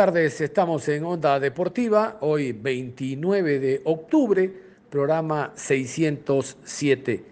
tardes. Estamos en Onda Deportiva, hoy 29 de octubre, programa 607.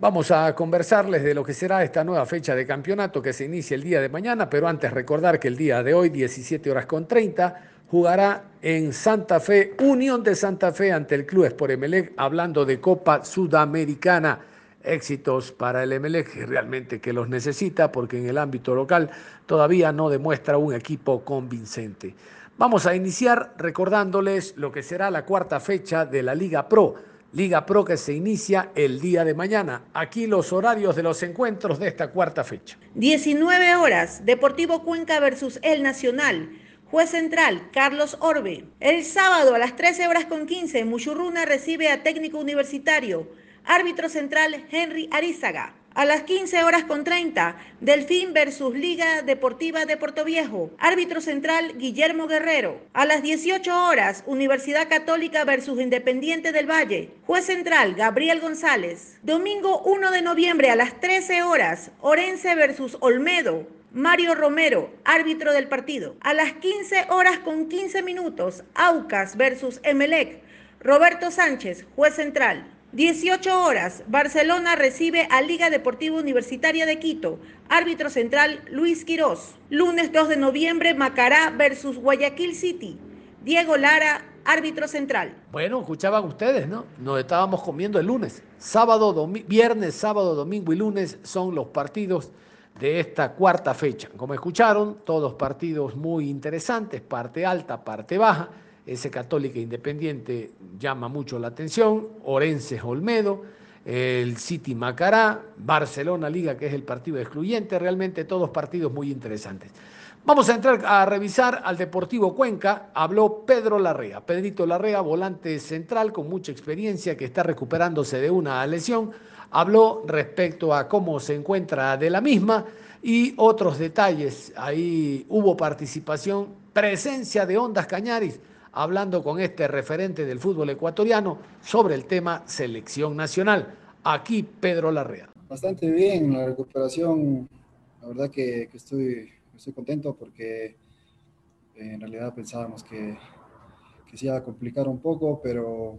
Vamos a conversarles de lo que será esta nueva fecha de campeonato que se inicia el día de mañana, pero antes recordar que el día de hoy, 17 horas con 30, jugará en Santa Fe, Unión de Santa Fe ante el Club Sport Emelec, hablando de Copa Sudamericana. Éxitos para el Emelec, realmente que los necesita, porque en el ámbito local todavía no demuestra un equipo convincente. Vamos a iniciar recordándoles lo que será la cuarta fecha de la Liga Pro Liga Pro que se inicia el día de mañana. Aquí los horarios de los encuentros de esta cuarta fecha. 19 horas, Deportivo Cuenca versus El Nacional. Juez central, Carlos Orbe. El sábado a las 13 horas con 15, Muchurruna recibe a técnico universitario. Árbitro central, Henry Arizaga. A las 15 horas con 30, Delfín versus Liga Deportiva de Puerto Viejo. Árbitro central, Guillermo Guerrero. A las 18 horas, Universidad Católica versus Independiente del Valle. Juez central, Gabriel González. Domingo 1 de noviembre a las 13 horas, Orense versus Olmedo. Mario Romero, árbitro del partido. A las 15 horas con 15 minutos, Aucas versus Emelec. Roberto Sánchez, juez central. 18 horas, Barcelona recibe a Liga Deportiva Universitaria de Quito. Árbitro central, Luis Quirós. Lunes 2 de noviembre, Macará versus Guayaquil City. Diego Lara, árbitro central. Bueno, escuchaban ustedes, ¿no? Nos estábamos comiendo el lunes. Sábado, viernes, sábado, domingo y lunes son los partidos de esta cuarta fecha. Como escucharon, todos partidos muy interesantes, parte alta, parte baja ese Católica Independiente llama mucho la atención, Orense Olmedo, el City Macará, Barcelona Liga, que es el partido excluyente, realmente todos partidos muy interesantes. Vamos a entrar a revisar al Deportivo Cuenca. Habló Pedro Larrea. Pedrito Larrea, volante central con mucha experiencia que está recuperándose de una lesión. Habló respecto a cómo se encuentra de la misma y otros detalles. Ahí hubo participación, presencia de Ondas Cañaris hablando con este referente del fútbol ecuatoriano sobre el tema selección nacional. Aquí Pedro Larrea. Bastante bien la recuperación, la verdad que, estoy, estoy contento porque eh, en realidad pensábamos que, que se iba a complicar un poco, pero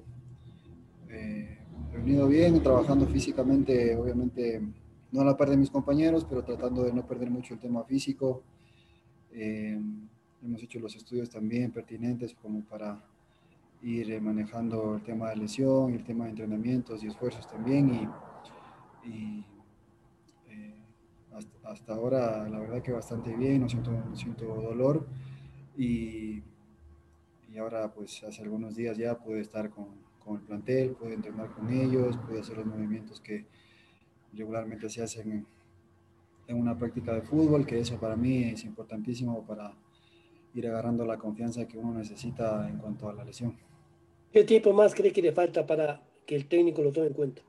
eh, he venido bien, trabajando físicamente, obviamente no a la par de mis compañeros, pero tratando de no perder mucho el tema físico. Eh, hemos hecho los estudios también pertinentes como para ir eh, manejando el tema de lesión, el tema de entrenamientos y esfuerzos también. Y, eh, hasta, ahora la verdad que bastante bien, no siento, siento dolor. Y, y, ahora pues hace algunos días ya pude estar con, con, el plantel, pude entrenar con ellos, pude hacer los movimientos que regularmente se hacen en, en una práctica de fútbol, que eso para mí es importantísimo para ir agarrando la confianza que uno necesita en cuanto a la lesión. ¿Qué tiempo más cree que le falta para que el técnico lo tome en cuenta?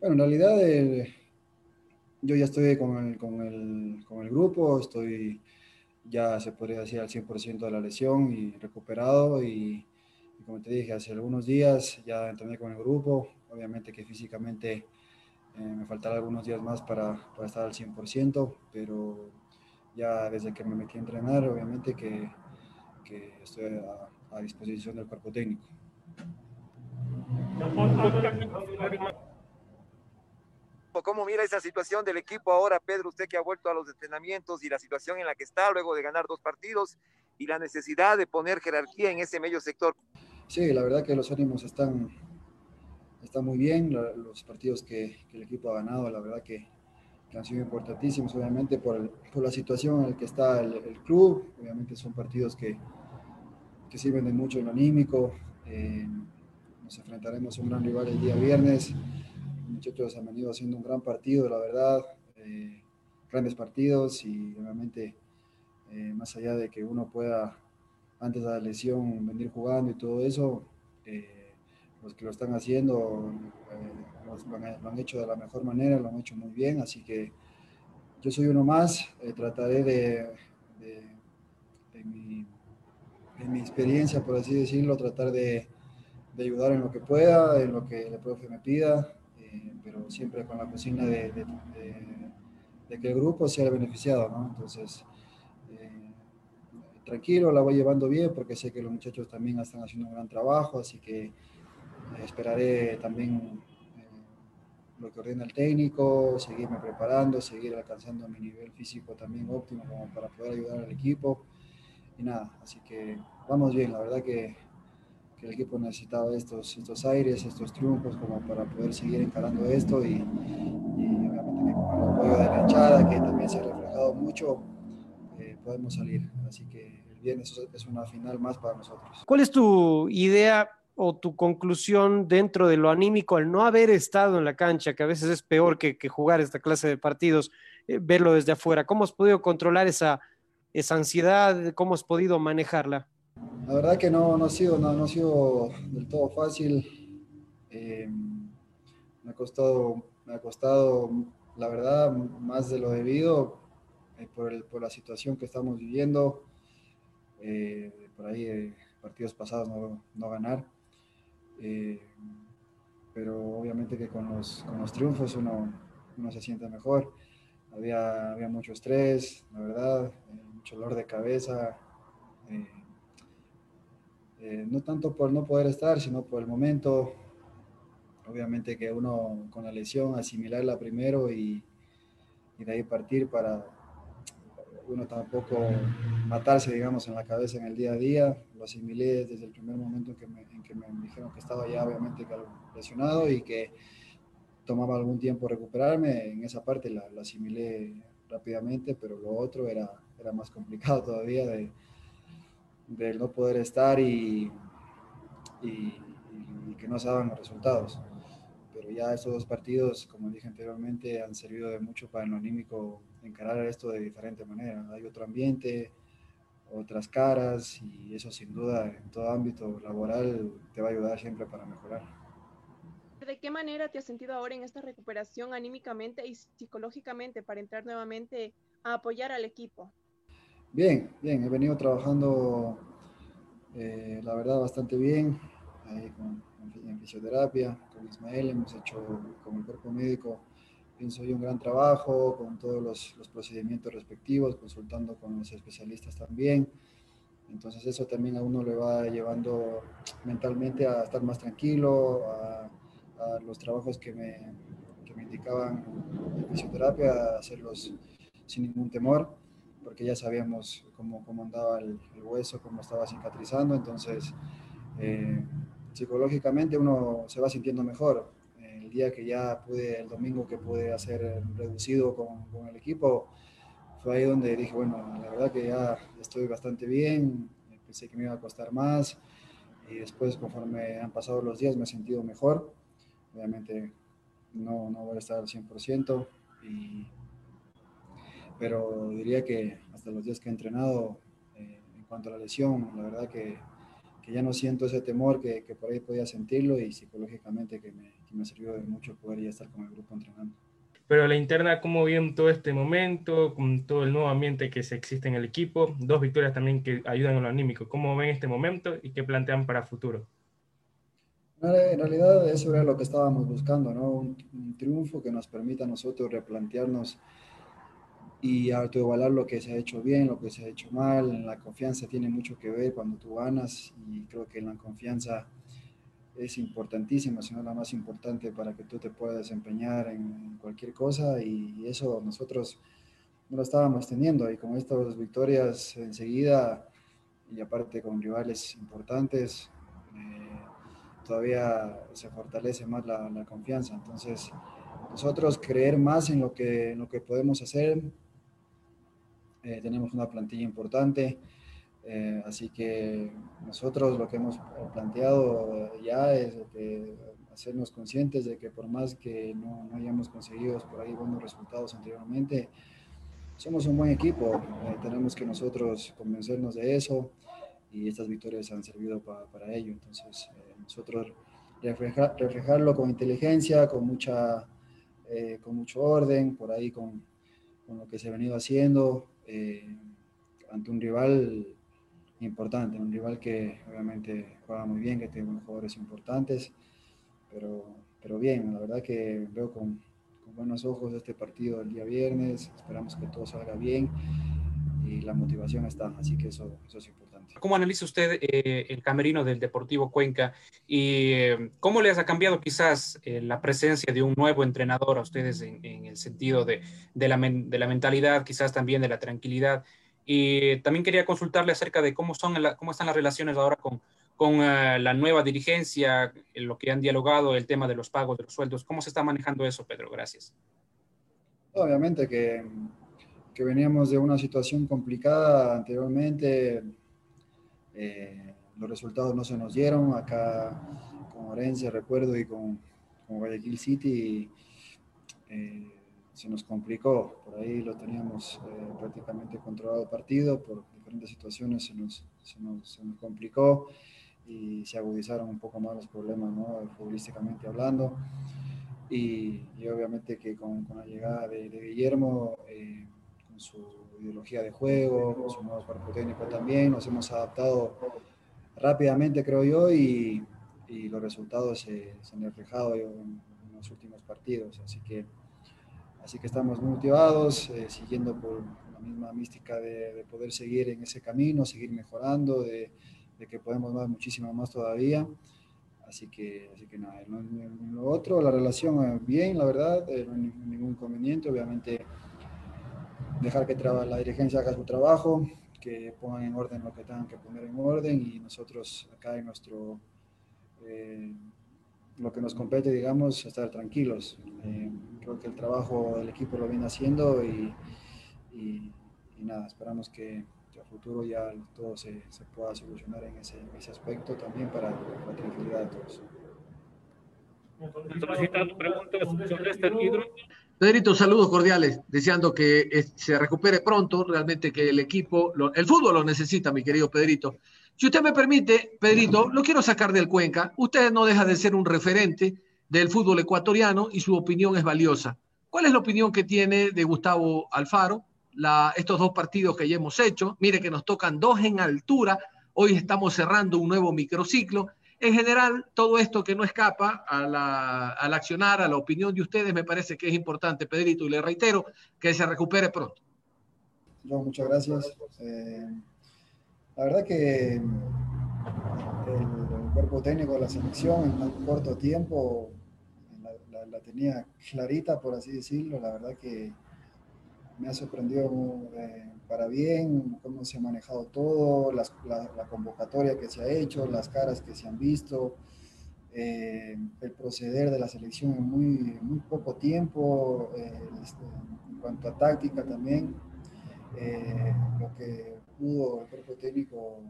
Bueno, en realidad eh, yo ya estoy con el, con, el, con el, grupo, estoy ya se podría decir al 100% de la lesión y recuperado y, como te dije, hace algunos días ya entrené con el grupo, obviamente que físicamente eh, me faltará algunos días más para, para estar al 100%, pero ya desde que me metí a entrenar, obviamente que, que estoy a, disposición del cuerpo técnico. ¿Cómo mira esa situación del equipo ahora, Pedro? Usted que ha vuelto a los entrenamientos y la situación en la que está luego de ganar dos partidos y la necesidad de poner jerarquía en ese medio sector. Sí, la verdad que los ánimos están, están muy bien. Los partidos que, que el equipo ha ganado, la verdad que han sido importantísimos, obviamente, por, por la situación en la que está el, club. Obviamente son partidos que, que sirven de mucho en lo anímico. Eh, nos enfrentaremos a un gran rival el día viernes. Muchachos han venido haciendo un gran partido, la verdad. Eh, grandes partidos y obviamente, eh, más allá de que uno pueda, antes de la lesión, venir jugando y todo eso, los que lo están haciendo lo, han, hecho de la mejor manera, lo han hecho muy bien, así que yo soy uno más, eh, trataré de, en mi, en mi experiencia, por así decirlo, tratar de, de, ayudar en lo que pueda, en lo que el profe me pida, eh, pero siempre con la cocina de, de, de, que el grupo sea beneficiado, ¿no? Entonces, eh, tranquilo, la voy llevando bien porque sé que los muchachos también están haciendo un gran trabajo, así que esperaré también lo que ordena el técnico, seguirme preparando, seguir alcanzando mi nivel físico también óptimo como para poder ayudar al equipo. Y nada, así que vamos bien, la verdad que, que el equipo necesitaba estos, estos aires, estos triunfos como para poder seguir encarando esto y, y obviamente con el apoyo de la hinchada que también se ha reflejado mucho, eh, podemos salir. Así que el viernes es una final más para nosotros. ¿Cuál es tu idea o tu conclusión dentro de lo anímico al no haber estado en la cancha, que a veces es peor que, que jugar esta clase de partidos, eh, verlo desde afuera? ¿Cómo has podido controlar esa, esa ansiedad? ¿Cómo has podido manejarla? La verdad que no, no, ha, sido, no, no ha sido del todo fácil. Eh, me, ha costado, me ha costado, la verdad, más de lo debido eh, por, el, por, la situación que estamos viviendo. Eh, por ahí, partidos pasados no, no ganar eh, pero obviamente que con los, con los triunfos uno, uno, se siente mejor. Había, había mucho estrés, la verdad, eh, mucho dolor de cabeza. Eh, eh, no tanto por no poder estar, sino por el momento. Obviamente que uno con la lesión asimilarla primero y, y de ahí partir para, uno tampoco matarse, digamos, en la cabeza en el día a día. Lo asimilé desde el primer momento en que me, dijeron que estaba ya obviamente lesionado y que tomaba algún tiempo recuperarme. En esa parte la, la asimilé rápidamente, pero lo otro era, era más complicado todavía de, de no poder estar y, y, y que no se daban los resultados. Pero ya estos dos partidos, como dije anteriormente, han servido de mucho para el anímico encarar esto de diferente manera. Hay otro ambiente, otras caras y eso sin duda en todo ámbito laboral te va a ayudar siempre para mejorar. ¿De qué manera te has sentido ahora en esta recuperación anímicamente y psicológicamente para entrar nuevamente a apoyar al equipo? Bien, bien, he venido trabajando eh, la verdad bastante bien ahí con, en fisioterapia, con Ismael hemos hecho con el cuerpo médico pienso yo, un gran trabajo con todos los, procedimientos respectivos, consultando con los especialistas también. Entonces eso también a uno le va llevando mentalmente a estar más tranquilo, a, los trabajos que me, que me indicaban en fisioterapia, a hacerlos sin ningún temor, porque ya sabíamos cómo, cómo andaba el, hueso, cómo estaba cicatrizando, entonces eh, psicológicamente uno se va sintiendo mejor que ya pude, el domingo que pude hacer reducido con, con, el equipo, fue ahí donde dije, bueno, la verdad que ya estoy bastante bien, pensé que me iba a costar más y después conforme han pasado los días me he sentido mejor. Obviamente no, no voy a estar al 100%, y, pero diría que hasta los días que he entrenado, eh, en cuanto a la lesión, la verdad que que ya no siento ese temor que, que, por ahí podía sentirlo y psicológicamente que me, que me sirvió de mucho poder ya estar con el grupo entrenando. Pero la interna, ¿cómo bien todo este momento, con todo el nuevo ambiente que se existe en el equipo? Dos victorias también que ayudan en lo anímico. ¿Cómo ven este momento y qué plantean para futuro? En realidad eso era lo que estábamos buscando, ¿no? Un, un triunfo que nos permita a nosotros replantearnos y autoevaluar lo que se ha hecho bien, lo que se ha hecho mal. La confianza tiene mucho que ver cuando tú ganas y creo que la confianza es importantísima, si no la más importante para que tú te puedas desempeñar en cualquier cosa y eso nosotros no lo estábamos teniendo y con estas victorias enseguida y aparte con rivales importantes, eh, todavía se fortalece más la, la, confianza. Entonces, nosotros creer más en lo que, en lo que podemos hacer, eh, tenemos una plantilla importante, eh, así que nosotros lo que hemos planteado ya es que hacernos conscientes de que por más que no, no, hayamos conseguido por ahí buenos resultados anteriormente, somos un buen equipo, eh, tenemos que nosotros convencernos de eso y estas victorias han servido pa, para ello, entonces eh, nosotros reflejar, reflejarlo con inteligencia, con mucha... Eh, con mucho orden, por ahí con, con, lo que se ha venido haciendo, eh, ante un rival importante, un rival que obviamente juega muy bien, que tiene jugadores importantes, pero, pero bien, la verdad que veo con, con buenos ojos este partido el día viernes, esperamos que todo salga bien y la motivación está, así que eso, eso es importante. ¿Cómo analiza usted eh, el camerino del Deportivo Cuenca y eh, cómo les ha cambiado quizás eh, la presencia de un nuevo entrenador a ustedes en, en el sentido de, de, la de, la mentalidad, quizás también de la tranquilidad? Y también quería consultarle acerca de cómo, son la, cómo están las relaciones ahora con, con uh, la nueva dirigencia, lo que han dialogado, el tema de los pagos de los sueldos. ¿Cómo se está manejando eso, Pedro? Gracias. Obviamente que, que veníamos de una situación complicada anteriormente eh, los resultados no se nos dieron. Acá con Orense, recuerdo, y con, con Guayaquil City eh, se nos complicó. Por ahí lo teníamos eh, prácticamente controlado partido, por diferentes situaciones se nos, se nos, se nos complicó y se agudizaron un poco más los problemas, ¿no? futbolísticamente hablando. Y, y, obviamente que con, con la llegada de, de Guillermo, eh, con su ideología de juego, su nuevo cuerpo técnico también. Nos hemos adaptado rápidamente, creo yo, y, y los resultados se, se, han reflejado en, en, los últimos partidos. Así que, así que estamos muy motivados, eh, siguiendo por la misma mística de, de, poder seguir en ese camino, seguir mejorando, de, de que podemos dar muchísimo más todavía. Así que, así que nada, en lo otro, la relación bien, la verdad, eh, no hay ningún inconveniente, obviamente dejar que la dirigencia haga su trabajo, que pongan en orden lo que tengan que poner en orden y nosotros acá en nuestro, eh, lo que nos compete, digamos, estar tranquilos. Eh, creo que el trabajo del equipo lo viene haciendo y, nada, esperamos que, a futuro ya todo se, se pueda solucionar en ese, en ese, aspecto también para la tranquilidad de todos. preguntas sobre este título. Pedrito, saludos cordiales, deseando que eh, se recupere pronto, realmente que el equipo, lo, el fútbol lo necesita, mi querido Pedrito. Si usted me permite, Pedrito, lo quiero sacar del Cuenca. Usted no deja de ser un referente del fútbol ecuatoriano y su opinión es valiosa. ¿Cuál es la opinión que tiene de Gustavo Alfaro? La, estos dos partidos que ya hemos hecho, mire que nos tocan dos en altura, hoy estamos cerrando un nuevo microciclo en general, todo esto que no escapa a la, al accionar, a la opinión de ustedes, me parece que es importante, Pedrito, y le reitero que se recupere pronto. No, muchas gracias. Eh, la verdad que el, el, cuerpo técnico de la selección en tan corto tiempo la, la, la, tenía clarita, por así decirlo. La verdad que me ha sorprendido eh, para bien cómo se ha manejado todo, las, la, la, convocatoria que se ha hecho, las caras que se han visto, eh, el proceder de la selección en muy, muy poco tiempo, eh, este, en cuanto a táctica también, eh, lo que pudo el cuerpo técnico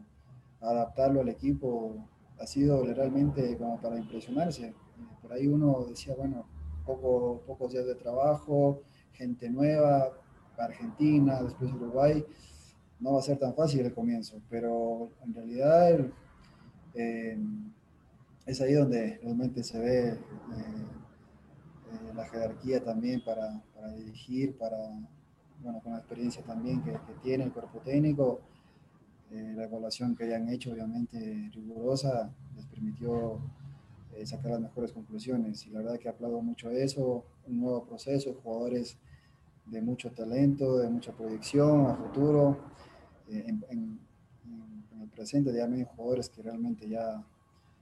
adaptarlo al equipo ha sido realmente como para impresionarse. Por ahí uno decía, bueno, poco, pocos días de trabajo, gente nueva, Argentina, después Uruguay, no va a ser tan fácil el comienzo, pero en realidad eh, es ahí donde realmente se ve eh, eh, la jerarquía también para, para, dirigir, para, bueno, con la experiencia también que, que tiene el cuerpo técnico, eh, la evaluación que hayan hecho, obviamente rigurosa, les permitió sacar las mejores conclusiones. Y la verdad que aplaudo mucho eso, un nuevo proceso, jugadores de mucho talento, de mucha proyección a futuro. Eh, en, en, en, el presente ya hay jugadores que realmente ya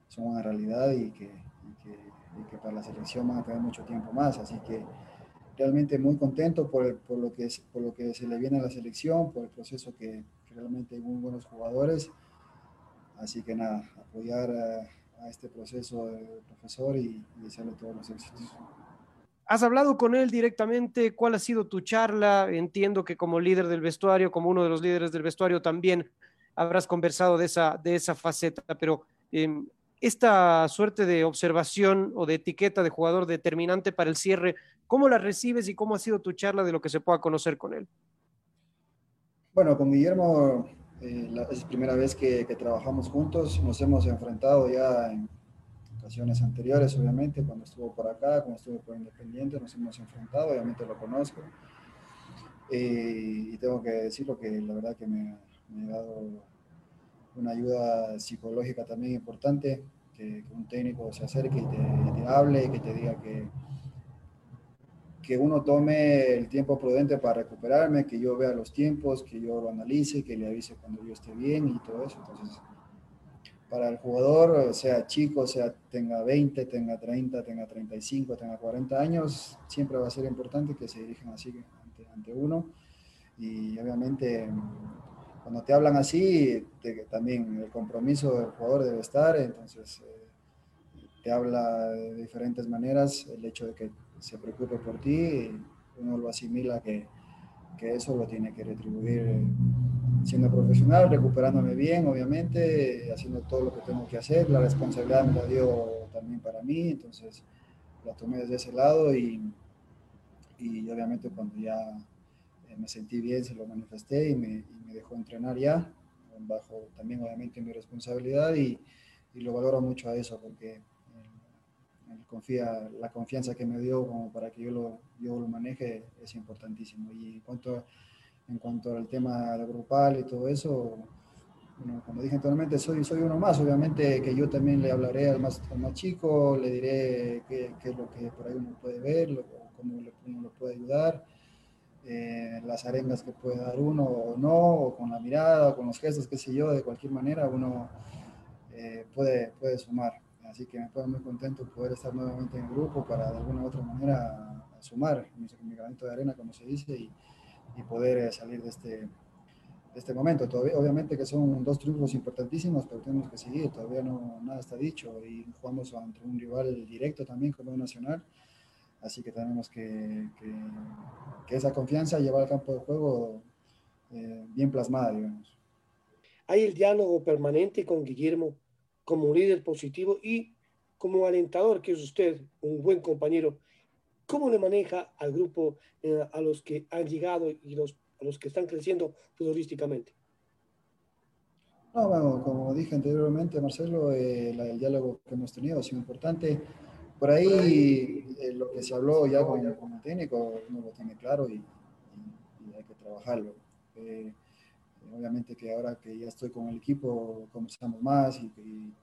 son una realidad y que, y que, y que, para la selección van a tener mucho tiempo más. Así que realmente muy contento por, por, lo, que es, por lo que se le viene a la selección, por el proceso que, que realmente hay muy buenos jugadores. Así que nada, apoyar a, a este proceso del profesor y, y desearle todos los éxitos. ¿Has hablado con él directamente? ¿Cuál ha sido tu charla? Entiendo que como líder del vestuario, como uno de los líderes del vestuario, también habrás conversado de esa, de esa faceta, pero eh, esta suerte de observación o de etiqueta de jugador determinante para el cierre, ¿cómo la recibes y cómo ha sido tu charla de lo que se pueda conocer con él? Bueno, con Guillermo eh, es la primera vez que, que, trabajamos juntos, nos hemos enfrentado ya en ocasiones anteriores, obviamente, cuando estuvo por acá, cuando estuvo por Independiente, nos hemos enfrentado, obviamente lo conozco. Eh, y tengo que decirlo que la verdad que me, me ha dado una ayuda psicológica también importante, que, un técnico se acerque y te, te hable y que te diga que, que uno tome el tiempo prudente para recuperarme, que yo vea los tiempos, que yo lo analice, que le avise cuando yo esté bien y todo eso. Entonces, para el jugador, sea chico, sea tenga 20, tenga 30, tenga 35, tenga 40 años, siempre va a ser importante que se dirijan así ante, ante uno. Y obviamente, cuando te hablan así, también el compromiso del jugador debe estar, entonces eh, te habla de diferentes maneras el hecho de que se preocupe por ti, uno lo asimila que, que eso lo tiene que retribuir eh, siendo profesional, recuperándome bien, obviamente, haciendo todo lo que tengo que hacer. La responsabilidad me la dio también para mí, entonces la tomé desde ese lado y, y obviamente cuando ya eh, me sentí bien se lo manifesté y me, dejó entrenar ya, bajo también obviamente mi responsabilidad y, lo valoro mucho a eso porque confía, la confianza que me dio para que yo lo, yo lo maneje es importantísimo. Y en cuanto, en cuanto al tema grupal y todo eso, bueno, como dije anteriormente, soy, soy uno más. Obviamente que yo también le hablaré al más, al más chico, le diré qué, qué, es lo que por ahí uno puede ver, lo, cómo uno lo puede ayudar. Eh, las arengas que puede dar uno o no, o con la mirada, o con los gestos, qué sé yo, de cualquier manera uno eh, puede, puede sumar. Así que me puedo muy contento poder estar nuevamente en el grupo para de alguna u otra manera sumar mi, mi granito de arena, como se dice, y, y poder eh, salir de este, de este momento. Todavía, obviamente que son dos triunfos importantísimos, pero tenemos que seguir, todavía no, nada está dicho y jugamos ante un rival directo también como Nacional, así que tenemos que, que, que esa confianza llevar al campo de juego eh, bien plasmada, digamos. Hay el diálogo permanente con Guillermo como líder positivo y como alentador, que es usted, un buen compañero, ¿cómo le maneja al grupo, eh, a los que han llegado y los, a los que están creciendo futbolísticamente? No, bueno, como dije anteriormente, Marcelo, eh, la, el diálogo que hemos tenido ha sido importante. Por ahí eh, lo que se habló ya con, con, el técnico, uno lo tiene claro y, y, y hay que trabajarlo. Eh, obviamente que ahora que ya estoy con el equipo conversamos más y, y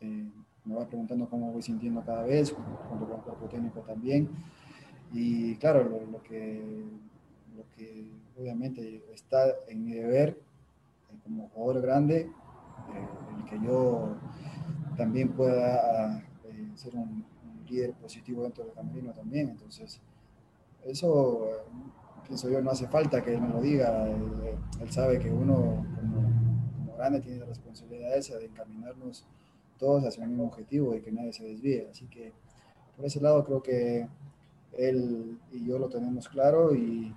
eh, me va preguntando cómo voy sintiendo cada vez, junto con el cuerpo técnico también. Y claro, lo, lo, que, lo que obviamente está en mi deber eh, como jugador grande, eh, el que yo también pueda eh, ser un, un, líder positivo dentro del camerino también. Entonces, eso pienso yo, no hace falta que él me lo diga. Él, él sabe que uno como, como, grande tiene la responsabilidad esa de encaminarnos todos hacia un mismo objetivo y que nadie se desvíe. Así que por ese lado creo que él y yo lo tenemos claro y,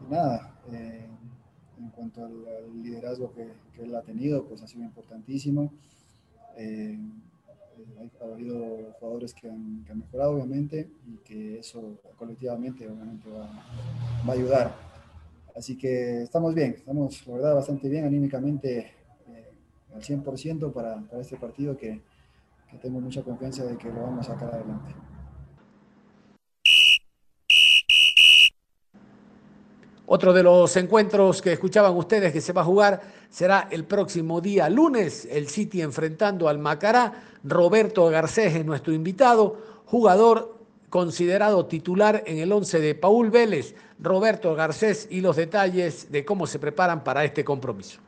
y nada, eh, en cuanto al, al liderazgo que, que, él ha tenido, pues ha sido importantísimo. Eh, ha habido jugadores que han, que han, mejorado, obviamente, y que eso colectivamente, obviamente, va, va, a ayudar. Así que estamos bien, estamos, la verdad, bastante bien anímicamente eh, al 100% para, para este partido que, que tengo mucha confianza de que lo vamos a sacar adelante. Otro de los encuentros que escuchaban ustedes que se va a jugar será el próximo día lunes, el City enfrentando al Macará. Roberto Garcés es nuestro invitado, jugador considerado titular en el 11 de Paul Vélez. Roberto Garcés y los detalles de cómo se preparan para este compromiso.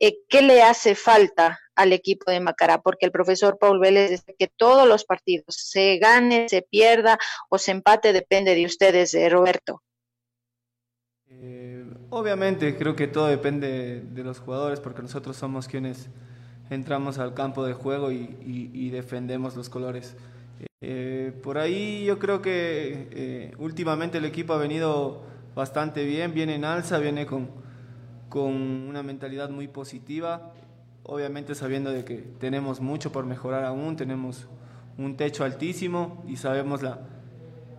Eh, ¿Qué le hace falta al equipo de Macará? Porque el profesor Paul Vélez dice que todos los partidos, se gane, se pierda o se empate, depende de ustedes, Roberto. Eh, obviamente creo que todo depende de los jugadores porque nosotros somos quienes entramos al campo de juego y, defendemos los colores. Eh, por ahí yo creo que eh, últimamente el equipo ha venido bastante bien, viene en alza, viene con, con una mentalidad muy positiva, obviamente sabiendo de que tenemos mucho por mejorar aún, tenemos un techo altísimo y sabemos la,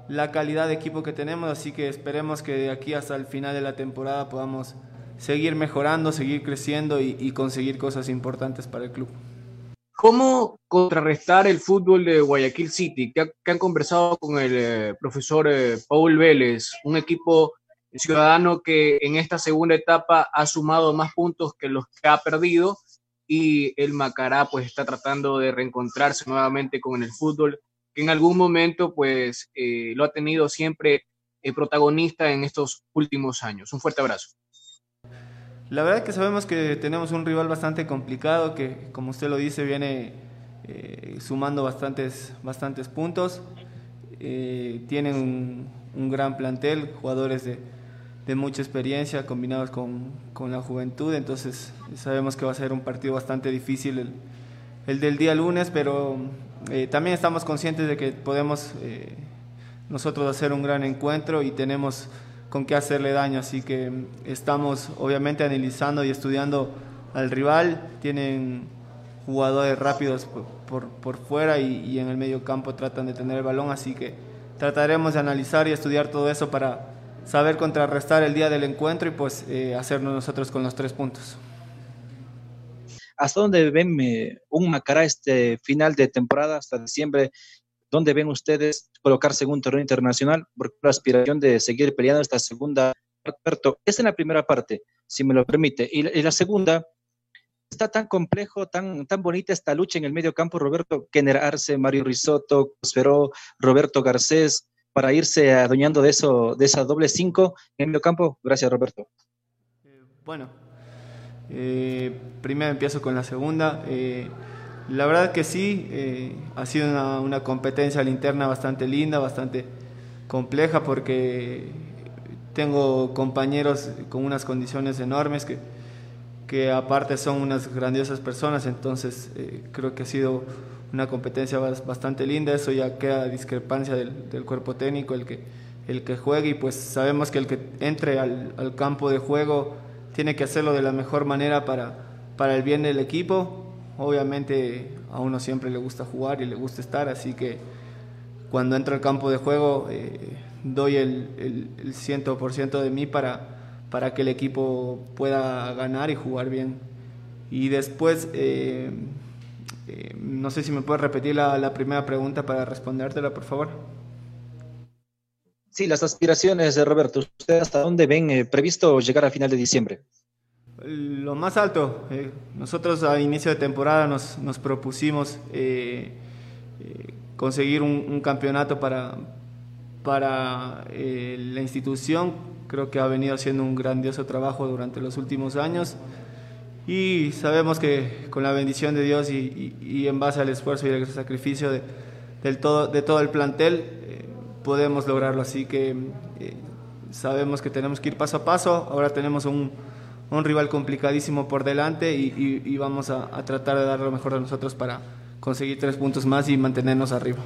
la calidad de equipo que tenemos, así que esperemos que de aquí hasta el final de la temporada podamos seguir mejorando, seguir creciendo y, y conseguir cosas importantes para el club. ¿Cómo contrarrestar el fútbol de Guayaquil City? ¿Qué, qué han conversado con el eh, profesor eh, Paul Vélez, un equipo ciudadano que en esta segunda etapa ha sumado más puntos que los que ha perdido y el Macará pues está tratando de reencontrarse nuevamente con el fútbol, que en algún momento pues eh, lo ha tenido siempre el protagonista en estos últimos años. Un fuerte abrazo. La verdad que sabemos que tenemos un rival bastante complicado, que como usted lo dice viene eh, sumando bastantes, bastantes puntos. Eh, tienen un, gran plantel, jugadores de, de mucha experiencia combinados con, con, la juventud, entonces sabemos que va a ser un partido bastante difícil el, el del día lunes, pero eh, también estamos conscientes de que podemos eh, nosotros hacer un gran encuentro y tenemos con qué hacerle daño, así que estamos obviamente analizando y estudiando al rival, tienen jugadores rápidos por, por, fuera y, y en el medio campo tratan de tener el balón, así que trataremos de analizar y estudiar todo eso para saber contrarrestar el día del encuentro y pues eh, hacernos nosotros con los tres puntos. ¿Hasta dónde ven eh, un Macará este final de temporada, hasta diciembre? ¿Dónde ven ustedes colocarse en un torneo internacional? Porque la aspiración de seguir peleando esta segunda parte. Es en la primera parte, si me lo permite. Y, y la segunda, está tan complejo, tan, tan bonita esta lucha en el medio campo, Roberto Arce, Mario Risotto, Cosperó, Roberto Garcés, para irse adueñando de eso, de esa doble cinco en el medio campo. Gracias, Roberto. Eh, bueno, eh, primero empiezo con la segunda. Eh, la verdad que sí, eh, ha sido una, una competencia interna bastante linda, bastante compleja, porque tengo compañeros con unas condiciones enormes que que aparte son unas grandiosas personas, entonces eh, creo que ha sido una competencia bastante linda, eso ya queda discrepancia del, del, cuerpo técnico, el que, el que juegue y pues sabemos que el que entre al, al, campo de juego tiene que hacerlo de la mejor manera para, para el bien del equipo, obviamente a uno siempre le gusta jugar y le gusta estar, así que cuando entro al campo de juego eh, doy el, el, el 100% de mí para para que el equipo pueda ganar y jugar bien. Y después, eh, eh, no sé si me puedes repetir la, la, primera pregunta para respondértela, por favor. Sí, las aspiraciones de Roberto. ¿Usted hasta dónde ven eh, previsto llegar a final de diciembre? Lo más alto. Eh, nosotros a inicio de temporada nos, nos propusimos eh, conseguir un, campeonato para, para la institución Creo que ha venido haciendo un grandioso trabajo durante los últimos años y sabemos que con la bendición de Dios y, y, en base al esfuerzo y al sacrificio de, del todo, de todo el plantel podemos lograrlo. Así que eh, sabemos que tenemos que ir paso a paso. Ahora tenemos un, un rival complicadísimo por delante y, y vamos a, a tratar de dar lo mejor de nosotros para conseguir tres puntos más y mantenernos arriba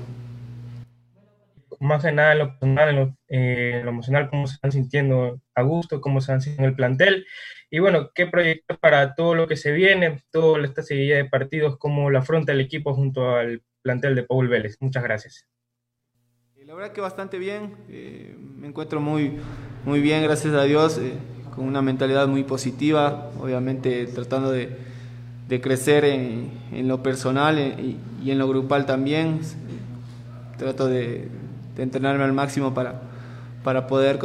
más que nada en lo personal, en lo, eh, lo, emocional, cómo se están sintiendo a gusto, cómo se están sintiendo el plantel. Y bueno, qué proyecto para todo lo que se viene, toda esta seguida de partidos, cómo lo afronta el equipo junto al plantel de Paul Vélez. Muchas gracias. La verdad que bastante bien, eh, me encuentro muy, muy bien, gracias a Dios, eh, con una mentalidad muy positiva, obviamente tratando de, crecer en, lo personal eh, y, en lo grupal también. Trato de, entrenarme al máximo para, para poder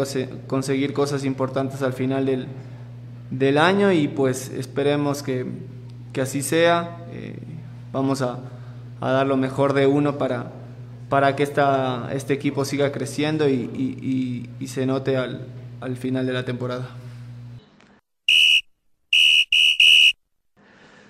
conseguir cosas importantes al final del, del año y pues esperemos que, que así sea. Vamos a, a, dar lo mejor de uno para, para que esta, este equipo siga creciendo y, y, y, se note al, al final de la temporada.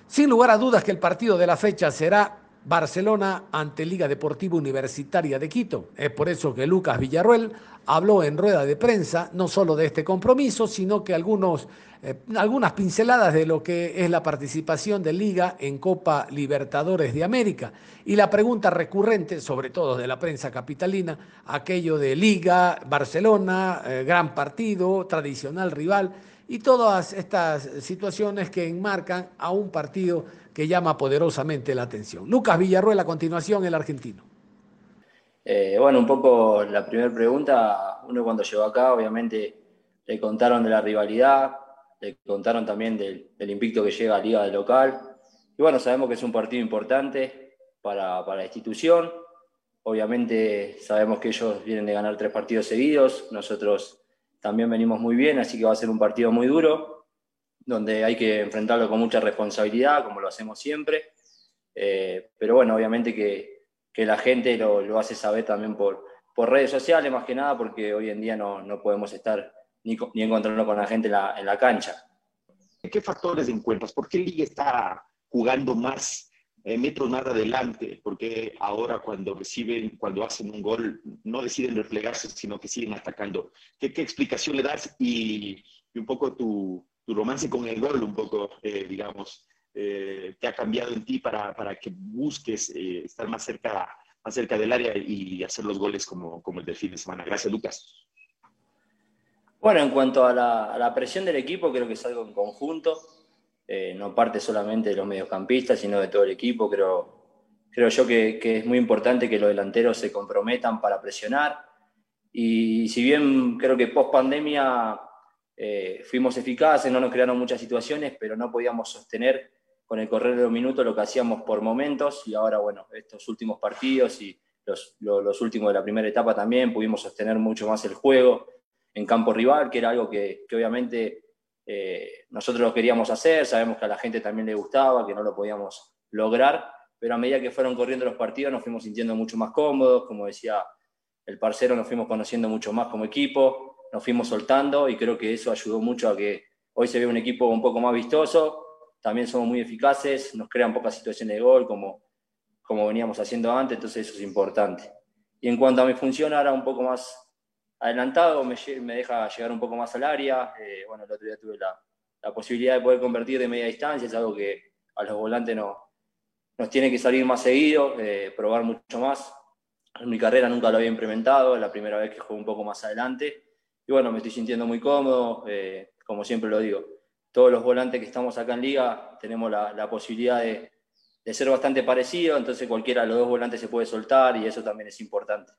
Sin lugar a dudas que el partido de la fecha será Barcelona ante Liga Deportiva Universitaria de Quito. Es por eso que Lucas Villarruel habló en rueda de prensa no solo de este compromiso, sino que algunos, eh, algunas pinceladas de lo que es la participación de Liga en Copa Libertadores de América. Y la pregunta recurrente, sobre todo de la prensa capitalina, aquello de Liga, Barcelona, eh, gran partido, tradicional rival, y todas estas situaciones que enmarcan a un partido que llama poderosamente la atención. Lucas Villarruel, a continuación, el argentino. Eh, bueno, un poco la primera pregunta, uno cuando llegó acá, obviamente le contaron de la rivalidad, le contaron también del, del invicto que llega a Liga de local. Y bueno, sabemos que es un partido importante para, para la institución. Obviamente sabemos que ellos vienen de ganar tres partidos seguidos, nosotros también venimos muy bien, así que va a ser un partido muy duro. donde hay que enfrentarlo con mucha responsabilidad, como lo hacemos siempre. Eh, pero bueno, obviamente que, que la gente lo, lo, hace saber también por, por redes sociales, más que nada, porque hoy en día no, no podemos estar ni, ni encontrarnos con la gente en la, en la cancha. ¿Qué factores encuentras? ¿Por qué Liga está jugando más metros más adelante? Porque ahora cuando reciben, cuando hacen un gol, no deciden replegarse, sino que siguen atacando. ¿Qué, qué explicación le das? Y, y un poco tu, tu, romance con el gol, un poco, eh, digamos, eh, te ha cambiado en ti para, para que busques eh, estar más cerca, más cerca del área y hacer los goles como, como el del fin de semana. Gracias, Lucas. Bueno, en cuanto a la, a la, presión del equipo, creo que es algo en conjunto. Eh, no parte solamente de los mediocampistas, sino de todo el equipo. Creo, creo yo que, es muy importante que los delanteros se comprometan para presionar. Y si bien creo que post pandemia eh, fuimos eficaces, no nos crearon muchas situaciones, pero no podíamos sostener con el correr de los minutos lo que hacíamos por momentos. Y ahora, bueno, estos últimos partidos y los, últimos de la primera etapa también pudimos sostener mucho más el juego en campo rival, que era algo que obviamente eh, nosotros lo queríamos hacer, sabemos que a la gente también le gustaba, que no lo podíamos lograr, pero a medida que fueron corriendo los partidos nos fuimos sintiendo mucho más cómodos, como decía el parcero, nos fuimos conociendo mucho más como equipo, nos fuimos soltando y creo que eso ayudó mucho a que hoy se ve un equipo un poco más vistoso, también somos muy eficaces, nos crean pocas situaciones de gol como, como veníamos haciendo antes, entonces eso es importante. Y en cuanto a mi función, ahora un poco más adelantado, me, deja llegar un poco más al área. Eh, bueno, el otro día tuve la, la, posibilidad de poder convertir de media distancia, es algo que a los volantes no, nos tiene que salir más seguido, eh, probar mucho más. En mi carrera nunca lo había implementado, es la primera vez que juego un poco más adelante. Y bueno, me estoy sintiendo muy cómodo, eh, como siempre lo digo. Todos los volantes que estamos acá en Liga tenemos la, la posibilidad de, de ser bastante parecidos, entonces cualquiera de los dos volantes se puede soltar y eso también es importante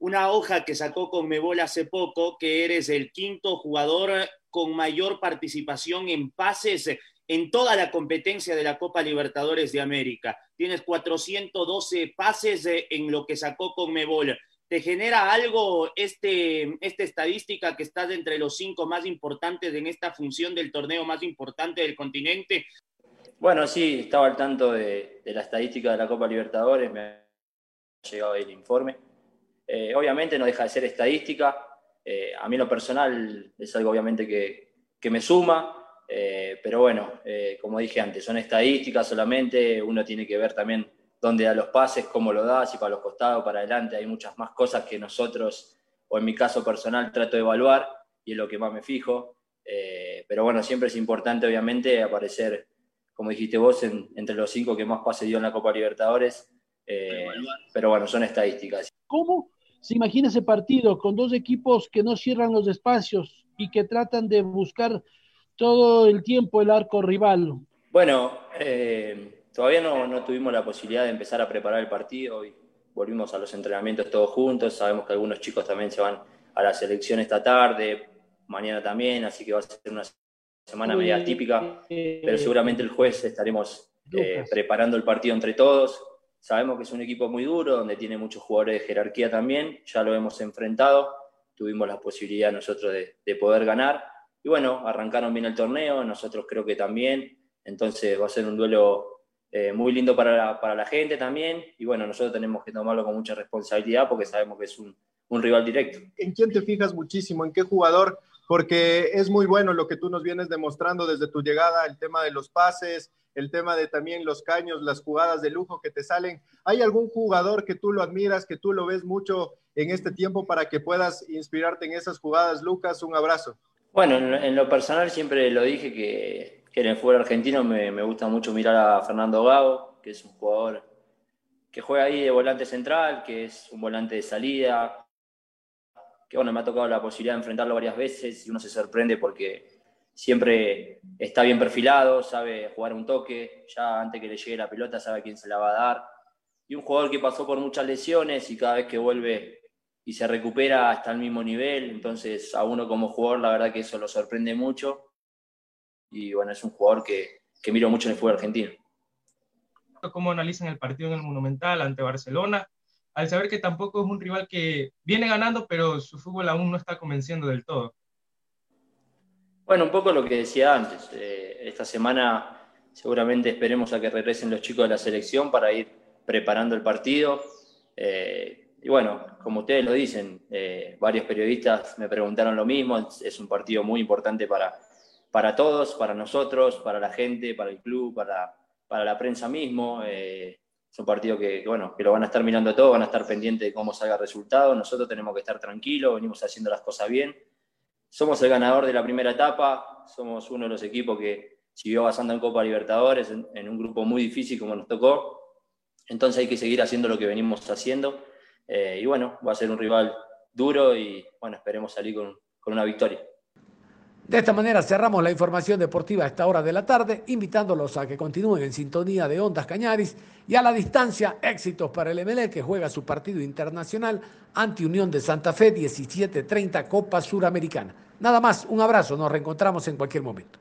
una hoja que sacó con Mebol hace poco, que eres el quinto jugador con mayor participación en pases en toda la competencia de la Copa Libertadores de América. Tienes 412 pases en lo que sacó con Mebol. ¿Te genera algo este, esta estadística que estás entre los cinco más importantes en esta función del torneo más importante del continente? Bueno, sí, estaba al tanto de, de la estadística de la Copa Libertadores, me ha llegado el informe eh, obviamente no deja de ser estadística. Eh, a mí lo personal es algo obviamente que, que me suma, eh, pero bueno, como dije antes, son estadísticas solamente, uno tiene que ver también dónde da los pases, cómo lo da, si para los costados, para adelante, hay muchas más cosas que nosotros, o en mi caso personal, trato de evaluar y es lo que más me fijo. pero bueno, siempre es importante obviamente aparecer, como dijiste vos, en, entre los cinco que más pase dio en la Copa Libertadores. pero bueno, son estadísticas. ¿Cómo se imagina ese partido con dos equipos que no cierran los espacios y que tratan de buscar todo el tiempo el arco rival. Bueno, eh, todavía no, no, tuvimos la posibilidad de empezar a preparar el partido y volvimos a los entrenamientos todos juntos. Sabemos que algunos chicos también se van a la selección esta tarde, mañana también, así que va a ser una semana media típica, pero seguramente el jueves estaremos eh, preparando el partido entre todos. Sabemos que es un equipo muy duro, donde tiene muchos jugadores de jerarquía también, ya lo hemos enfrentado, tuvimos la posibilidad nosotros de, de poder ganar. Y bueno, arrancaron bien el torneo, nosotros creo que también, entonces va a ser un duelo eh, muy lindo para la, para la, gente también. Y bueno, nosotros tenemos que tomarlo con mucha responsabilidad porque sabemos que es un, un, rival directo. ¿En quién te fijas muchísimo? ¿En qué jugador? Porque es muy bueno lo que tú nos vienes demostrando desde tu llegada, el tema de los pases, el tema de también los caños, las jugadas de lujo que te salen. ¿Hay algún jugador que tú lo admiras, que tú lo ves mucho en este tiempo para que puedas inspirarte en esas jugadas? Lucas, un abrazo. Bueno, en, lo personal siempre lo dije que, que en el fútbol argentino me, me, gusta mucho mirar a Fernando Gago, que es un jugador que juega ahí de volante central, que es un volante de salida, que bueno, me ha tocado la posibilidad de enfrentarlo varias veces y uno se sorprende porque siempre está bien perfilado, sabe jugar un toque, ya antes que le llegue la pelota sabe quién se la va a dar. Y un jugador que pasó por muchas lesiones y cada vez que vuelve y se recupera hasta el mismo nivel, entonces a uno como jugador la verdad que eso lo sorprende mucho. Y bueno, es un jugador que, que miro mucho en el fútbol argentino. ¿Cómo analizan el partido en el Monumental ante Barcelona? Al saber que tampoco es un rival que viene ganando, pero su fútbol aún no está convenciendo del todo. Bueno, un poco lo que decía antes. Eh, esta semana seguramente esperemos a que regresen los chicos de la selección para ir preparando el partido. Eh, y bueno, como ustedes lo dicen, eh, varios periodistas me preguntaron lo mismo. Es, un partido muy importante para, para todos, para nosotros, para la gente, para el club, para, para la prensa mismo. es un partido que, bueno, que lo van a estar mirando todo, van a estar pendientes de cómo salga el resultado. Nosotros tenemos que estar tranquilos, venimos haciendo las cosas bien somos el ganador de la primera etapa, somos uno de los equipos que siguió avanzando en Copa Libertadores, en, un grupo muy difícil como nos tocó. Entonces hay que seguir haciendo lo que venimos haciendo. Eh, y bueno, va a ser un rival duro y bueno, esperemos salir con, con una victoria. De esta manera cerramos la información deportiva a esta hora de la tarde, invitándolos a que continúen en sintonía de Ondas Cañaris y a la distancia, éxitos para el MLE que juega su partido internacional ante Unión de Santa Fe 17-30 Copa Suramericana. Nada más, un abrazo, nos reencontramos en cualquier momento.